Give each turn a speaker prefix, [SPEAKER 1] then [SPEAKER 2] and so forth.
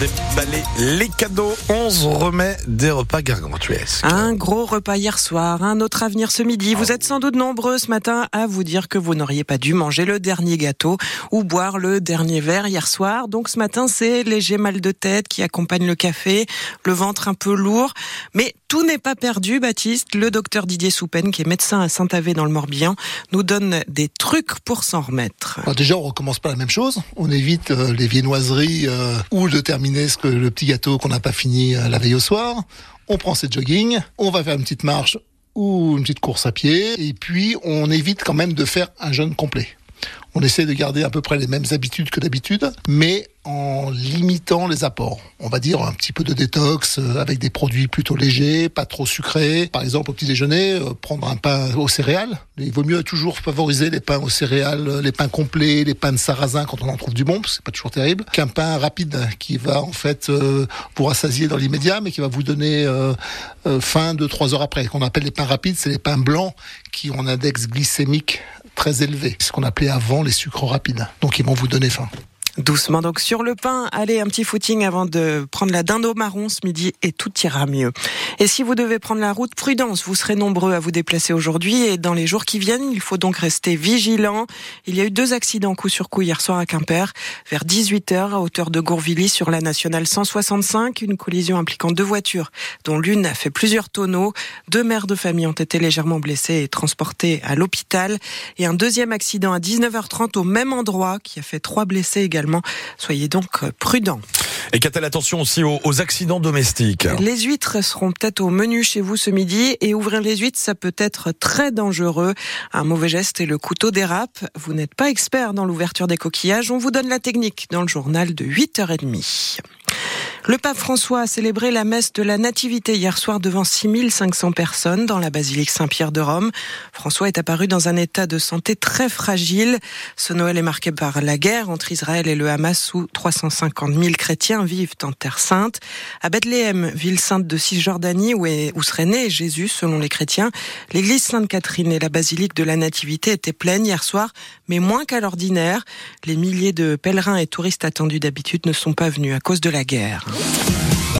[SPEAKER 1] déballer les cadeaux. 11 remet des repas gargantuesques.
[SPEAKER 2] Un gros repas hier soir, un autre à venir ce midi. Vous êtes sans doute nombreux ce matin à vous dire que vous n'auriez pas dû manger le dernier gâteau ou boire le dernier verre hier soir. Donc ce matin, c'est léger mal de tête qui accompagne le café, le ventre un peu lourd. Mais tout n'est pas perdu, Baptiste. Le docteur Didier Soupen, qui est médecin à Saint-Avé dans le Morbihan, nous donne des trucs pour s'en remettre.
[SPEAKER 3] Alors déjà, on recommence pas la même chose. On évite euh, les viennoiseries euh, ou de terminer le petit gâteau qu'on n'a pas fini euh, la veille au soir. On prend ses jogging, on va faire une petite marche ou une petite course à pied, et puis on évite quand même de faire un jeûne complet. On essaie de garder à peu près les mêmes habitudes que d'habitude, mais en limitant les apports. On va dire un petit peu de détox euh, avec des produits plutôt légers, pas trop sucrés. Par exemple, au petit déjeuner, euh, prendre un pain aux céréales. Il vaut mieux toujours favoriser les pains aux céréales, euh, les pains complets, les pains de sarrasin quand on en trouve du bon, parce que c'est pas toujours terrible, qu'un pain rapide qui va en fait vous rassasier dans l'immédiat, mais qui va vous donner faim deux trois heures après. Qu'on appelle les pains rapides, c'est les pains blancs qui ont un index glycémique très élevé. Ce qu'on appelait avant les sucres rapides. Donc ils vont vous donner faim.
[SPEAKER 2] Doucement donc sur le pain, allez un petit footing avant de prendre la dinde au marron ce midi et tout ira mieux. Et si vous devez prendre la route, prudence, vous serez nombreux à vous déplacer aujourd'hui et dans les jours qui viennent, il faut donc rester vigilant. Il y a eu deux accidents coup sur coup hier soir à Quimper, vers 18h à hauteur de Gourvilly sur la nationale 165, une collision impliquant deux voitures dont l'une a fait plusieurs tonneaux. Deux mères de famille ont été légèrement blessées et transportées à l'hôpital et un deuxième accident à 19h30 au même endroit qui a fait trois blessés également Soyez donc prudents.
[SPEAKER 1] Et qu'a-t-elle attention aussi aux, accidents domestiques
[SPEAKER 2] Les huîtres seront peut-être au menu chez vous ce midi et ouvrir les huîtres, ça peut être très dangereux. Un mauvais geste et le couteau dérape. Vous n'êtes pas expert dans l'ouverture des coquillages, on vous donne la technique dans le journal de 8h30. Le pape François a célébré la messe de la Nativité hier soir devant 6500 personnes dans la basilique Saint-Pierre de Rome. François est apparu dans un état de santé très fragile. Ce Noël est marqué par la guerre entre Israël et le Hamas où 350 000 chrétiens vivent en Terre Sainte. À Bethléem, ville sainte de Cisjordanie où, où serait né Jésus selon les chrétiens, l'église Sainte-Catherine et la basilique de la Nativité étaient pleines hier soir, mais moins qu'à l'ordinaire. Les milliers de pèlerins et touristes attendus d'habitude ne sont pas venus à cause de la guerre. Thank you.